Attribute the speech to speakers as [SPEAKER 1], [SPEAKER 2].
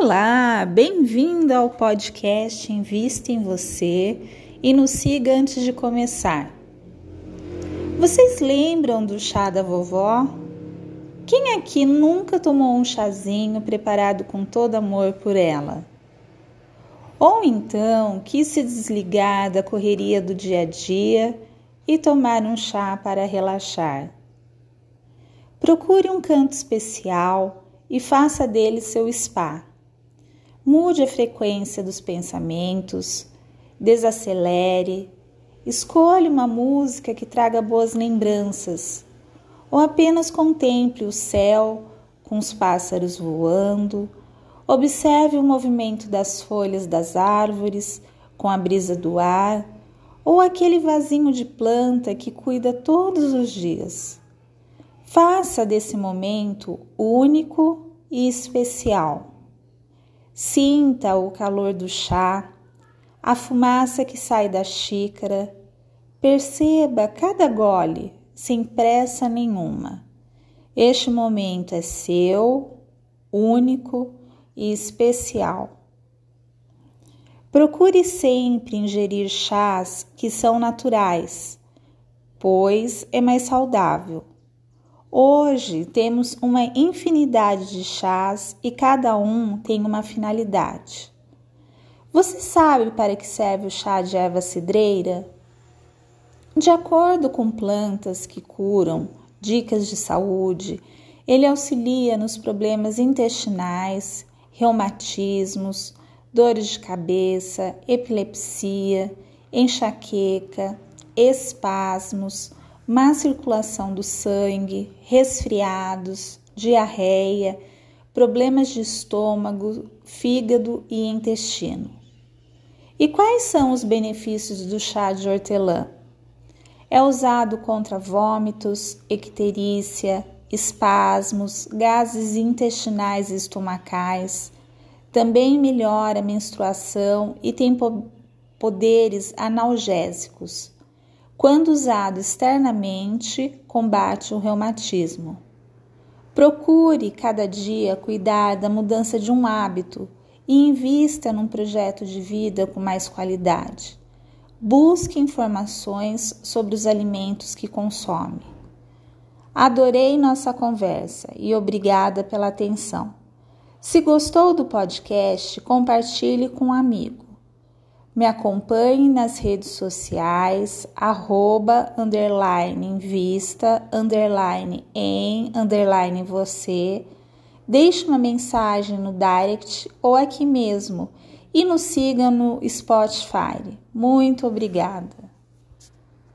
[SPEAKER 1] Olá, bem-vindo ao podcast Invista em Você e nos siga antes de começar. Vocês lembram do chá da vovó? Quem aqui nunca tomou um chazinho preparado com todo amor por ela? Ou então quis se desligar da correria do dia a dia e tomar um chá para relaxar? Procure um canto especial e faça dele seu spa. Mude a frequência dos pensamentos, desacelere, escolha uma música que traga boas lembranças, ou apenas contemple o céu com os pássaros voando, observe o movimento das folhas das árvores com a brisa do ar, ou aquele vasinho de planta que cuida todos os dias. Faça desse momento único e especial. Sinta o calor do chá, a fumaça que sai da xícara. Perceba cada gole sem pressa nenhuma. Este momento é seu, único e especial. Procure sempre ingerir chás que são naturais, pois é mais saudável. Hoje temos uma infinidade de chás e cada um tem uma finalidade. Você sabe para que serve o chá de erva cidreira? De acordo com plantas que curam, dicas de saúde, ele auxilia nos problemas intestinais, reumatismos, dores de cabeça, epilepsia, enxaqueca, espasmos, má circulação do sangue, resfriados, diarreia, problemas de estômago, fígado e intestino. E quais são os benefícios do chá de hortelã? É usado contra vômitos, icterícia, espasmos, gases intestinais e estomacais. Também melhora a menstruação e tem poderes analgésicos. Quando usado externamente, combate o reumatismo. Procure cada dia cuidar da mudança de um hábito e invista num projeto de vida com mais qualidade. Busque informações sobre os alimentos que consome. Adorei nossa conversa e obrigada pela atenção. Se gostou do podcast, compartilhe com um amigo. Me acompanhe nas redes sociais, arroba, underline, vista, underline, em, underline, você. Deixe uma mensagem no direct ou aqui mesmo e nos siga no Spotify. Muito obrigada!